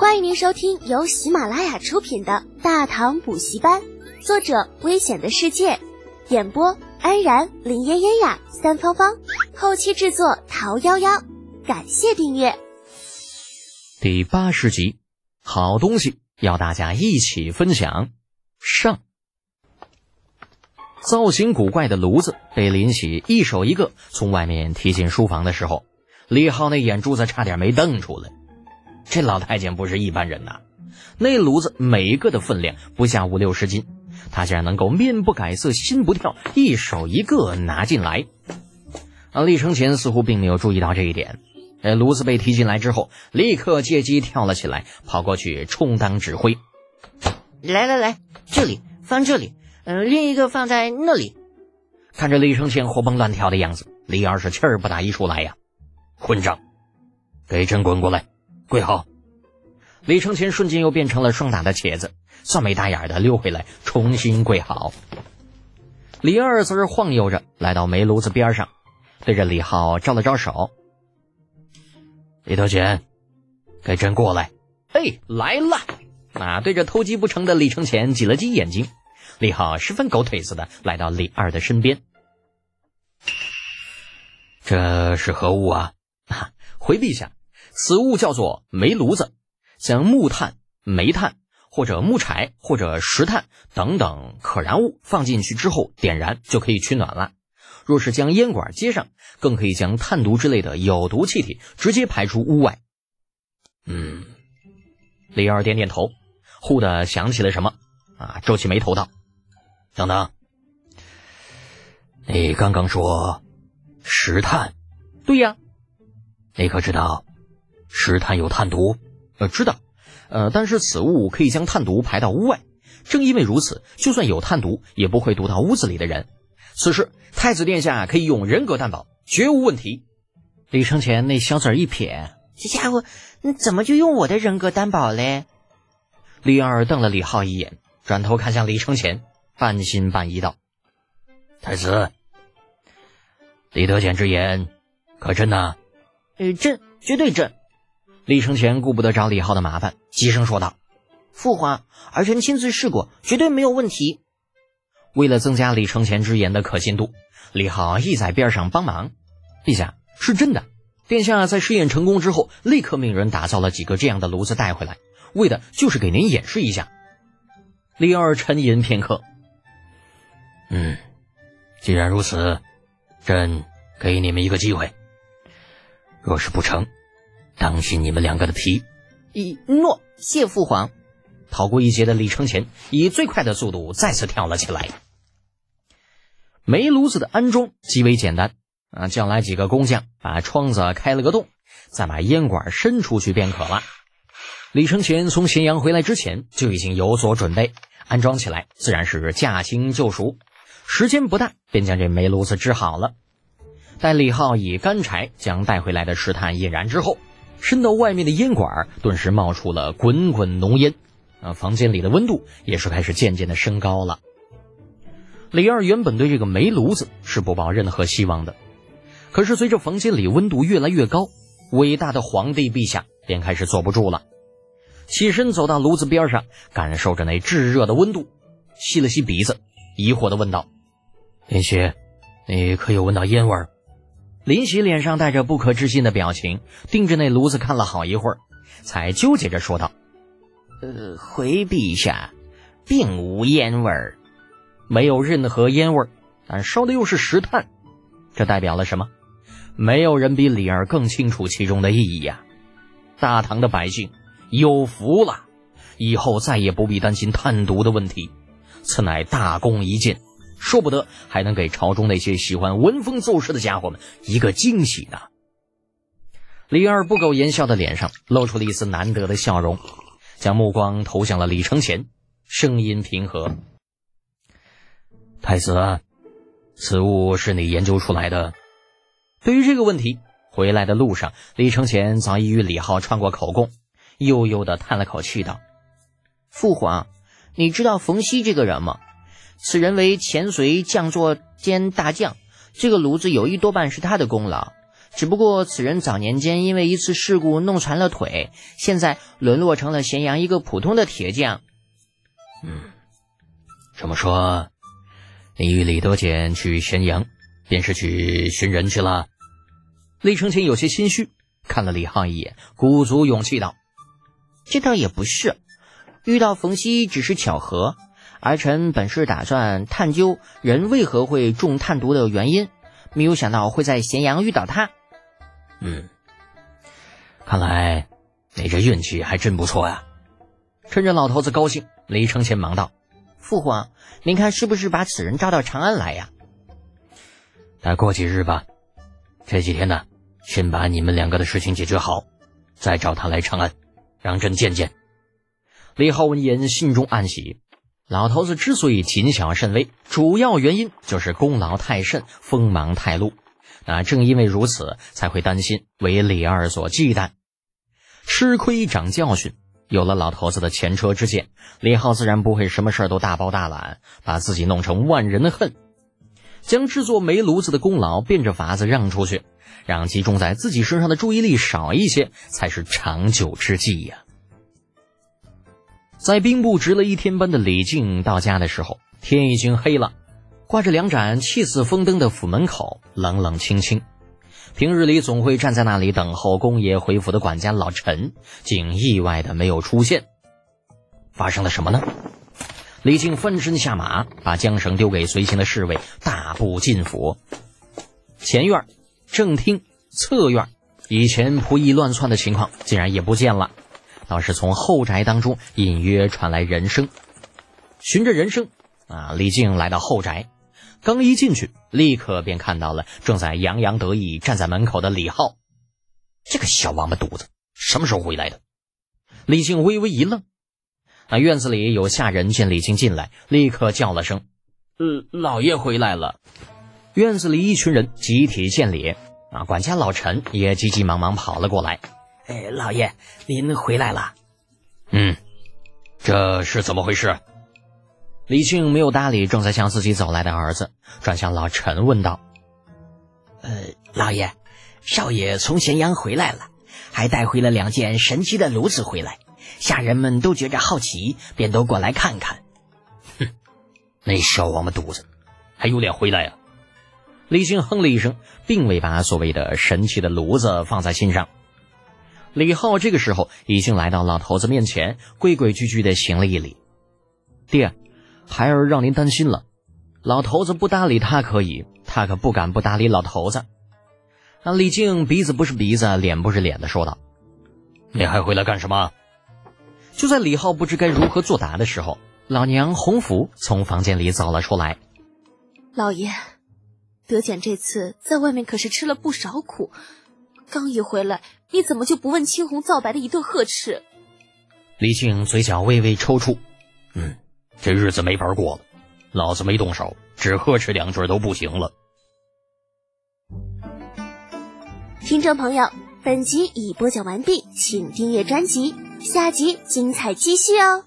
欢迎您收听由喜马拉雅出品的《大唐补习班》，作者：危险的世界，演播：安然、林嫣嫣呀、三芳芳，后期制作：桃夭夭。感谢订阅。第八十集，好东西要大家一起分享。上，造型古怪的炉子被林喜一手一个从外面提进书房的时候，李浩那眼珠子差点没瞪出来。这老太监不是一般人呐，那炉子每一个的分量不下五六十斤，他竟然能够面不改色心不跳，一手一个拿进来。啊，李承前似乎并没有注意到这一点。哎，炉子被提进来之后，立刻借机跳了起来，跑过去充当指挥。来来来，这里放这里，嗯，另一个放在那里。看着李承前活蹦乱跳的样子，李二是气儿不打一处来呀！混账，给朕滚过来！跪好！李承前瞬间又变成了霜打的茄子，算没大眼的溜回来，重新跪好。李二则是晃悠着来到煤炉子边上，对着李浩招了招手：“李德全，给朕过来！”哎，来了！啊，对着偷鸡不成的李承前挤了挤眼睛，李浩十分狗腿子的来到李二的身边：“这是何物啊？”啊，回陛下。此物叫做煤炉子，将木炭、煤炭或者木柴或者石炭等等可燃物放进去之后点燃，就可以取暖了。若是将烟管接上，更可以将碳毒之类的有毒气体直接排出屋外。嗯，李二点点头，忽的想起了什么，啊，皱起眉头道：“等等，你刚刚说石炭？对呀，你可知道？”石炭有碳毒，呃，知道，呃，但是此物可以将碳毒排到屋外。正因为如此，就算有碳毒，也不会毒到屋子里的人。此时，太子殿下可以用人格担保，绝无问题。李承前那小嘴一撇：“这家伙，你怎么就用我的人格担保嘞？”李二瞪了李浩一眼，转头看向李承前，半信半疑道：“太子，李德简之言可真呐？”“呃，真，绝对真。”李承前顾不得找李浩的麻烦，急声说道：“父皇，儿臣亲自试过，绝对没有问题。”为了增加李承前之言的可信度，李浩亦在边上帮忙。陛下是真的，殿下在试验成功之后，立刻命人打造了几个这样的炉子带回来，为的就是给您演示一下。李二沉吟片刻：“嗯，既然如此，朕给你们一个机会，若是不成。”当心你们两个的皮！一诺，谢父皇。逃过一劫的李承前以最快的速度再次跳了起来。煤炉子的安装极为简单啊，叫来几个工匠，把窗子开了个洞，再把烟管伸出去便可了。李承前从咸阳回来之前就已经有所准备，安装起来自然是驾轻就熟，时间不大便将这煤炉子支好了。待李浩以干柴将带回来的石炭引燃之后。伸到外面的烟管顿时冒出了滚滚浓烟，啊，房间里的温度也是开始渐渐的升高了。李二原本对这个煤炉子是不抱任何希望的，可是随着房间里温度越来越高，伟大的皇帝陛下便开始坐不住了，起身走到炉子边上，感受着那炙热的温度，吸了吸鼻子，疑惑的问道：“林雪，你可有闻到烟味儿？”林喜脸上带着不可置信的表情，盯着那炉子看了好一会儿，才纠结着说道：“呃，回陛下，并无烟味儿，没有任何烟味儿，但烧的又是石炭，这代表了什么？没有人比李儿更清楚其中的意义呀！大唐的百姓有福了，以后再也不必担心炭毒的问题，此乃大功一件。”说不得，还能给朝中那些喜欢闻风奏事的家伙们一个惊喜呢。李二不苟言笑的脸上露出了一丝难得的笑容，将目光投向了李承前，声音平和：“太子，此物是你研究出来的？”对于这个问题，回来的路上，李承前早已与李浩串过口供，悠悠的叹了口气道：“父皇，你知道冯熙这个人吗？”此人为前隋将作兼大将，这个炉子有一多半是他的功劳。只不过此人早年间因为一次事故弄残了腿，现在沦落成了咸阳一个普通的铁匠。嗯，这么说，你与李德俭去咸阳，便是去寻人去了？李承前有些心虚，看了李浩一眼，鼓足勇气道：“这倒也不是，遇到冯熙只是巧合。儿臣本是打算探究人为何会中炭毒的原因，没有想到会在咸阳遇到他。”嗯，看来你这运气还真不错呀！趁着老头子高兴，李承前忙道：“父皇，您看是不是把此人招到长安来呀？”再过几日吧，这几天呢，先把你们两个的事情解决好，再找他来长安，让朕见见。李浩闻言，心中暗喜。老头子之所以谨小慎微，主要原因就是功劳太甚，锋芒太露。啊，正因为如此，才会担心为李二所忌惮。吃亏长教训，有了老头子的前车之鉴，李浩自然不会什么事儿都大包大揽，把自己弄成万人的恨。将制作煤炉子的功劳变着法子让出去，让集中在自己身上的注意力少一些，才是长久之计呀。在兵部值了一天班的李靖到家的时候，天已经黑了。挂着两盏气死风灯的府门口，冷冷清清。平日里总会站在那里等候公爷回府的管家老陈，竟意外的没有出现。发生了什么呢？李靖翻身下马，把缰绳丢给随行的侍卫，大步进府。前院、正厅、侧院，以前仆役乱窜的情况竟然也不见了，倒是从后宅当中隐约传来人声。循着人声，啊，李靖来到后宅。刚一进去，立刻便看到了正在洋洋得意站在门口的李浩。这个小王八犊子什么时候回来的？李靖微微一愣。那院子里有下人见李靖进来，立刻叫了声：“呃，老爷回来了。”院子里一群人集体见礼。啊，管家老陈也急急忙忙跑了过来：“哎，老爷，您回来了。”“嗯，这是怎么回事？”李靖没有搭理正在向自己走来的儿子，转向老陈问道：“呃，老爷，少爷从咸阳回来了，还带回了两件神奇的炉子回来，下人们都觉着好奇，便都过来看看。”哼，那小王八犊子还有脸回来呀！李靖哼了一声，并未把所谓的神奇的炉子放在心上。李浩这个时候已经来到老头子面前，规规矩矩的行了一礼：“爹。”孩儿让您担心了，老头子不搭理他可以，他可不敢不搭理老头子。那李靖鼻子不是鼻子，脸不是脸的说道：“你还回来干什么？”就在李浩不知该如何作答的时候，老娘洪福从房间里走了出来。老爷，德简这次在外面可是吃了不少苦，刚一回来，你怎么就不问青红皂白的一顿呵斥？李靖嘴角微微抽搐，嗯。这日子没法过了，老子没动手，只呵斥两句都不行了。听众朋友，本集已播讲完毕，请订阅专辑，下集精彩继续哦。